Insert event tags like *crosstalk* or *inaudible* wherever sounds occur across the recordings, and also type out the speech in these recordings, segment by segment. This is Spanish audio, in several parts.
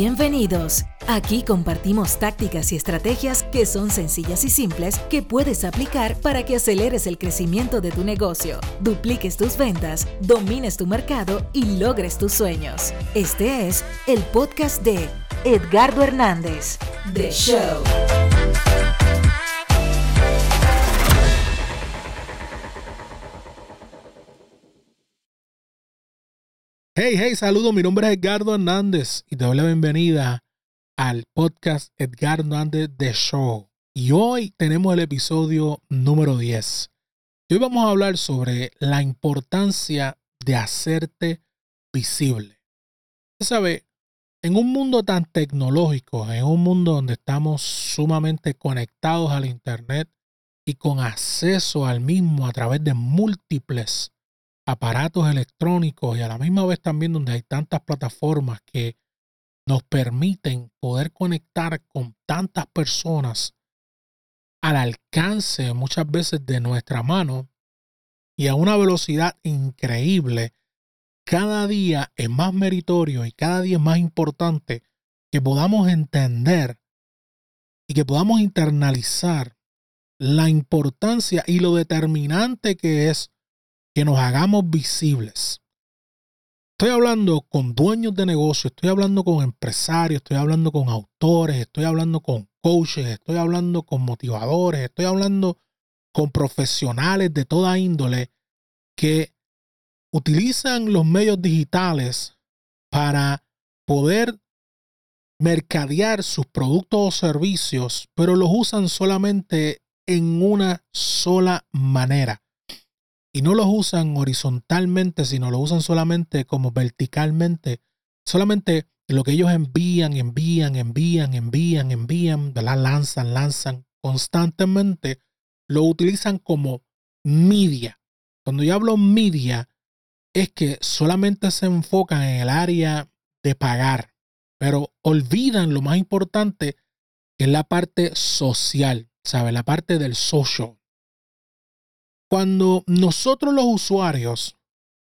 Bienvenidos. Aquí compartimos tácticas y estrategias que son sencillas y simples que puedes aplicar para que aceleres el crecimiento de tu negocio, dupliques tus ventas, domines tu mercado y logres tus sueños. Este es el podcast de Edgardo Hernández, The Show. Hey, hey, saludos. Mi nombre es Edgardo Hernández y te doy la bienvenida al podcast Edgardo Hernández The Show. Y hoy tenemos el episodio número 10. Y hoy vamos a hablar sobre la importancia de hacerte visible. Usted sabe, en un mundo tan tecnológico, en un mundo donde estamos sumamente conectados al Internet y con acceso al mismo a través de múltiples aparatos electrónicos y a la misma vez también donde hay tantas plataformas que nos permiten poder conectar con tantas personas al alcance muchas veces de nuestra mano y a una velocidad increíble, cada día es más meritorio y cada día es más importante que podamos entender y que podamos internalizar la importancia y lo determinante que es que nos hagamos visibles. Estoy hablando con dueños de negocio, estoy hablando con empresarios, estoy hablando con autores, estoy hablando con coaches, estoy hablando con motivadores, estoy hablando con profesionales de toda índole que utilizan los medios digitales para poder mercadear sus productos o servicios, pero los usan solamente en una sola manera y no los usan horizontalmente, sino lo usan solamente como verticalmente. Solamente lo que ellos envían, envían, envían, envían, envían, la lanzan, lanzan constantemente, lo utilizan como media. Cuando yo hablo media, es que solamente se enfocan en el área de pagar, pero olvidan lo más importante, que es la parte social, ¿sabe? La parte del social. Cuando nosotros los usuarios,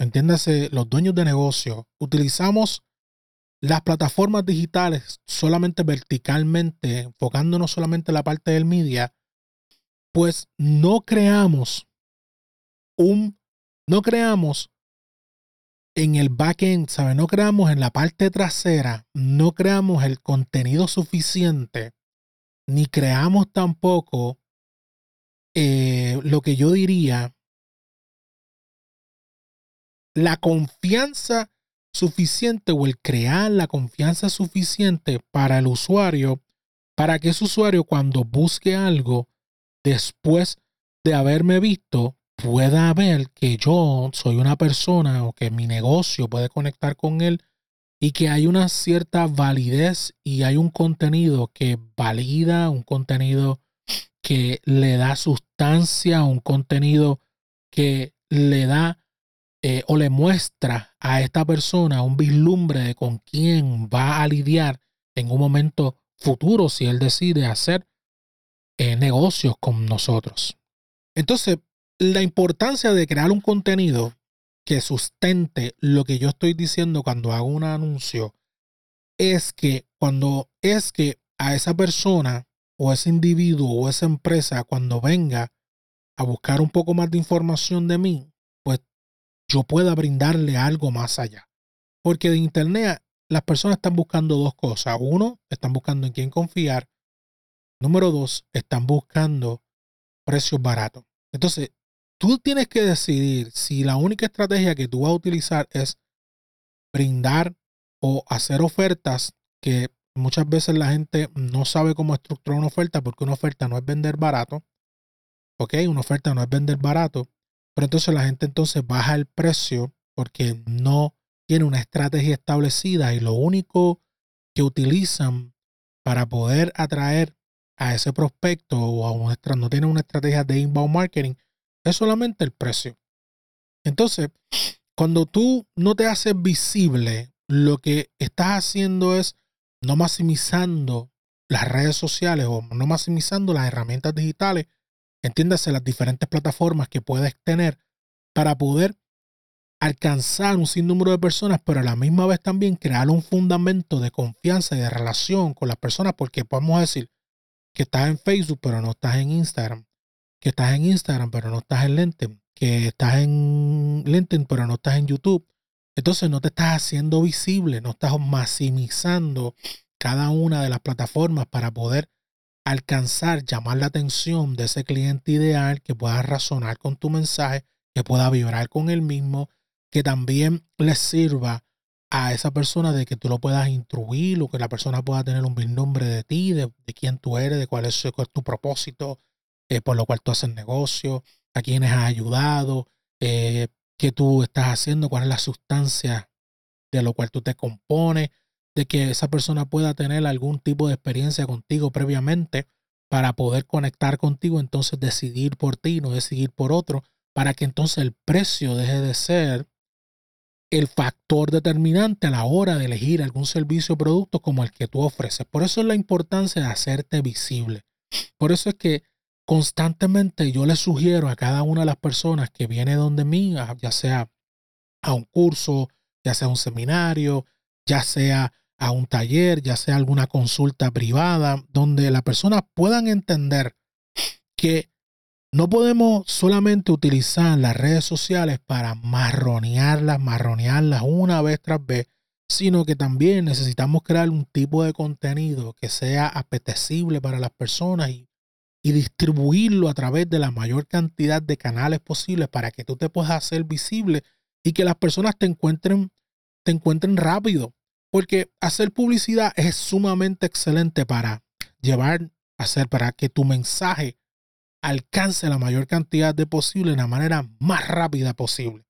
entiéndase, los dueños de negocio, utilizamos las plataformas digitales solamente verticalmente, enfocándonos solamente en la parte del media, pues no creamos un, no creamos en el backend, ¿sabe? No creamos en la parte trasera, no creamos el contenido suficiente, ni creamos tampoco eh, lo que yo diría, la confianza suficiente o el crear la confianza suficiente para el usuario, para que ese usuario cuando busque algo después de haberme visto, pueda ver que yo soy una persona o que mi negocio puede conectar con él y que hay una cierta validez y hay un contenido que valida, un contenido que le da sustancia un contenido que le da eh, o le muestra a esta persona un vislumbre de con quién va a lidiar en un momento futuro si él decide hacer eh, negocios con nosotros. Entonces, la importancia de crear un contenido que sustente lo que yo estoy diciendo cuando hago un anuncio es que cuando es que a esa persona o ese individuo o esa empresa cuando venga a buscar un poco más de información de mí, pues yo pueda brindarle algo más allá. Porque de Internet las personas están buscando dos cosas. Uno, están buscando en quién confiar. Número dos, están buscando precios baratos. Entonces, tú tienes que decidir si la única estrategia que tú vas a utilizar es brindar o hacer ofertas que Muchas veces la gente no sabe cómo estructurar una oferta porque una oferta no es vender barato. ¿Ok? Una oferta no es vender barato. Pero entonces la gente entonces baja el precio porque no tiene una estrategia establecida y lo único que utilizan para poder atraer a ese prospecto o a un no tiene una estrategia de inbound marketing es solamente el precio. Entonces, cuando tú no te haces visible, lo que estás haciendo es no maximizando las redes sociales o no maximizando las herramientas digitales, entiéndase las diferentes plataformas que puedes tener para poder alcanzar un sinnúmero de personas, pero a la misma vez también crear un fundamento de confianza y de relación con las personas, porque podemos decir que estás en Facebook, pero no estás en Instagram, que estás en Instagram, pero no estás en LinkedIn, que estás en LinkedIn, pero no estás en YouTube. Entonces no te estás haciendo visible, no estás maximizando cada una de las plataformas para poder alcanzar, llamar la atención de ese cliente ideal que pueda razonar con tu mensaje, que pueda vibrar con el mismo, que también le sirva a esa persona de que tú lo puedas instruir o que la persona pueda tener un nombre de ti, de, quién tú eres, de cuál es, tu propósito, eh, por lo cual tú haces negocio, a quienes has ayudado, eh, qué tú estás haciendo, cuál es la sustancia de lo cual tú te compones, de que esa persona pueda tener algún tipo de experiencia contigo previamente para poder conectar contigo, entonces decidir por ti, no decidir por otro, para que entonces el precio deje de ser el factor determinante a la hora de elegir algún servicio o producto como el que tú ofreces. Por eso es la importancia de hacerte visible. Por eso es que constantemente yo le sugiero a cada una de las personas que viene donde mí, ya sea a un curso, ya sea a un seminario, ya sea a un taller, ya sea alguna consulta privada, donde las personas puedan entender que no podemos solamente utilizar las redes sociales para marronearlas, marronearlas una vez tras vez, sino que también necesitamos crear un tipo de contenido que sea apetecible para las personas y, y distribuirlo a través de la mayor cantidad de canales posibles para que tú te puedas hacer visible y que las personas te encuentren, te encuentren rápido. Porque hacer publicidad es sumamente excelente para llevar, hacer para que tu mensaje alcance la mayor cantidad de posible de la manera más rápida posible.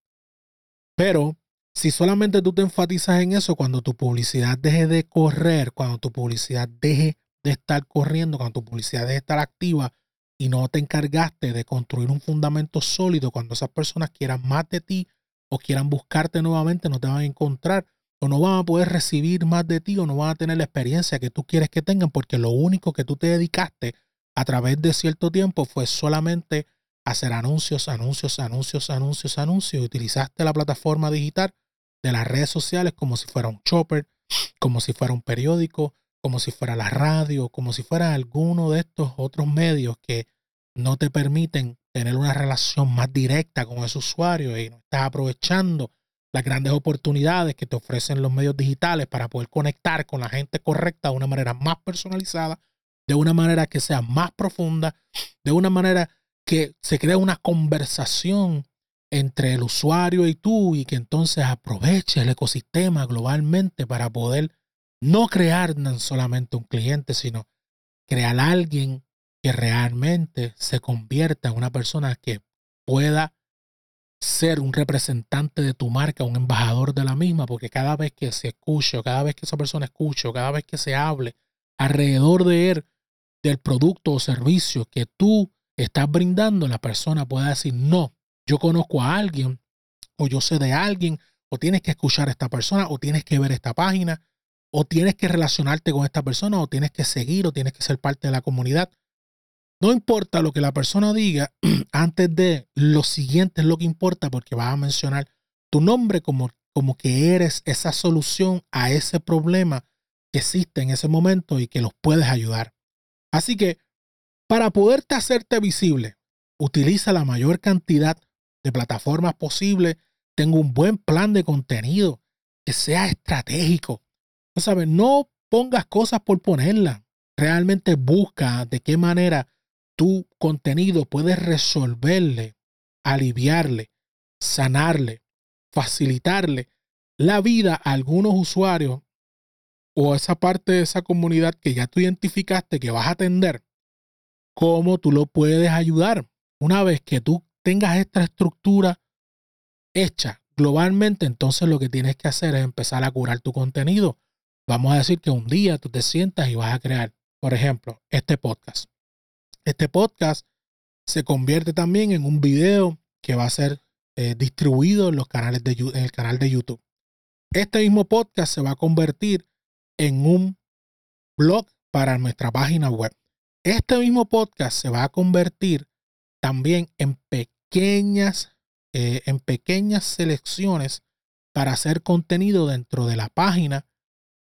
Pero si solamente tú te enfatizas en eso, cuando tu publicidad deje de correr, cuando tu publicidad deje de estar corriendo, cuando tu publicidad deje de estar activa y no te encargaste de construir un fundamento sólido, cuando esas personas quieran más de ti o quieran buscarte nuevamente, no te van a encontrar o no van a poder recibir más de ti o no van a tener la experiencia que tú quieres que tengan porque lo único que tú te dedicaste a través de cierto tiempo fue solamente hacer anuncios, anuncios, anuncios, anuncios, anuncios. Utilizaste la plataforma digital de las redes sociales como si fuera un chopper, como si fuera un periódico, como si fuera la radio, como si fuera alguno de estos otros medios que no te permiten tener una relación más directa con ese usuario y no estás aprovechando las grandes oportunidades que te ofrecen los medios digitales para poder conectar con la gente correcta de una manera más personalizada de una manera que sea más profunda, de una manera que se crea una conversación entre el usuario y tú y que entonces aproveche el ecosistema globalmente para poder no crear solamente un cliente, sino crear a alguien que realmente se convierta en una persona que pueda ser un representante de tu marca, un embajador de la misma, porque cada vez que se escuche, cada vez que esa persona escuche, cada vez que se hable alrededor de él, del producto o servicio que tú estás brindando, la persona pueda decir, no, yo conozco a alguien o yo sé de alguien o tienes que escuchar a esta persona o tienes que ver esta página o tienes que relacionarte con esta persona o tienes que seguir o tienes que ser parte de la comunidad. No importa lo que la persona diga, *clears throat* antes de lo siguiente es lo que importa porque vas a mencionar tu nombre como, como que eres esa solución a ese problema que existe en ese momento y que los puedes ayudar. Así que para poderte hacerte visible, utiliza la mayor cantidad de plataformas posible. Tengo un buen plan de contenido que sea estratégico. ¿No sabes? No pongas cosas por ponerlas. Realmente busca de qué manera tu contenido puede resolverle, aliviarle, sanarle, facilitarle la vida a algunos usuarios o esa parte de esa comunidad que ya tú identificaste que vas a atender, cómo tú lo puedes ayudar. Una vez que tú tengas esta estructura hecha globalmente, entonces lo que tienes que hacer es empezar a curar tu contenido. Vamos a decir que un día tú te sientas y vas a crear, por ejemplo, este podcast. Este podcast se convierte también en un video que va a ser eh, distribuido en los canales de en el canal de YouTube. Este mismo podcast se va a convertir en un blog para nuestra página web. Este mismo podcast se va a convertir también en pequeñas eh, en pequeñas selecciones para hacer contenido dentro de la página,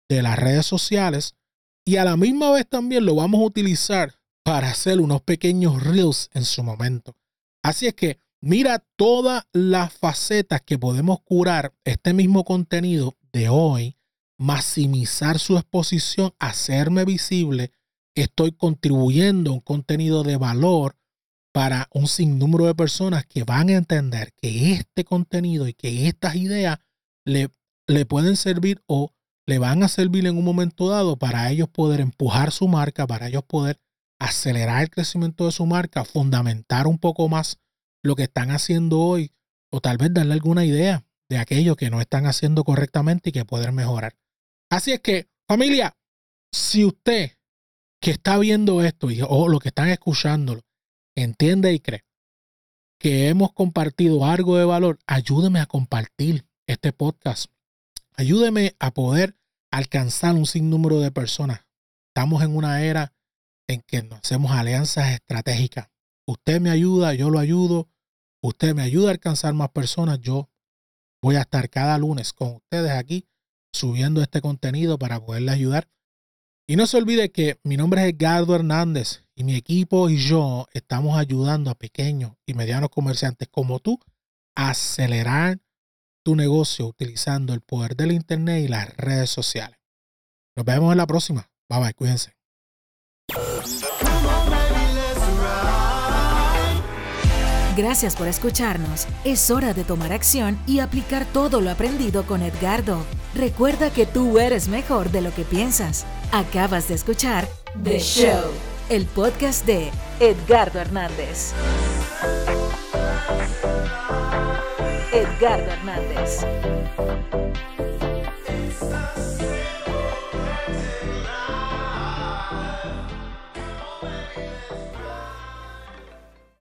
de las redes sociales y a la misma vez también lo vamos a utilizar para hacer unos pequeños reels en su momento. Así es que mira todas las facetas que podemos curar este mismo contenido de hoy, maximizar su exposición, hacerme visible. Estoy contribuyendo un contenido de valor para un sinnúmero de personas que van a entender que este contenido y que estas ideas le, le pueden servir o le van a servir en un momento dado para ellos poder empujar su marca, para ellos poder acelerar el crecimiento de su marca, fundamentar un poco más lo que están haciendo hoy o tal vez darle alguna idea de aquello que no están haciendo correctamente y que pueden mejorar. Así es que, familia, si usted que está viendo esto y, o lo que están escuchándolo entiende y cree que hemos compartido algo de valor, ayúdeme a compartir este podcast. Ayúdeme a poder alcanzar un sinnúmero de personas. Estamos en una era en que hacemos alianzas estratégicas. Usted me ayuda, yo lo ayudo. Usted me ayuda a alcanzar más personas. Yo voy a estar cada lunes con ustedes aquí subiendo este contenido para poderle ayudar. Y no se olvide que mi nombre es Edgardo Hernández y mi equipo y yo estamos ayudando a pequeños y medianos comerciantes como tú a acelerar tu negocio utilizando el poder del Internet y las redes sociales. Nos vemos en la próxima. Bye bye, cuídense. Gracias por escucharnos. Es hora de tomar acción y aplicar todo lo aprendido con Edgardo. Recuerda que tú eres mejor de lo que piensas. Acabas de escuchar The Show el podcast de Edgardo Hernández. Edgardo Hernández.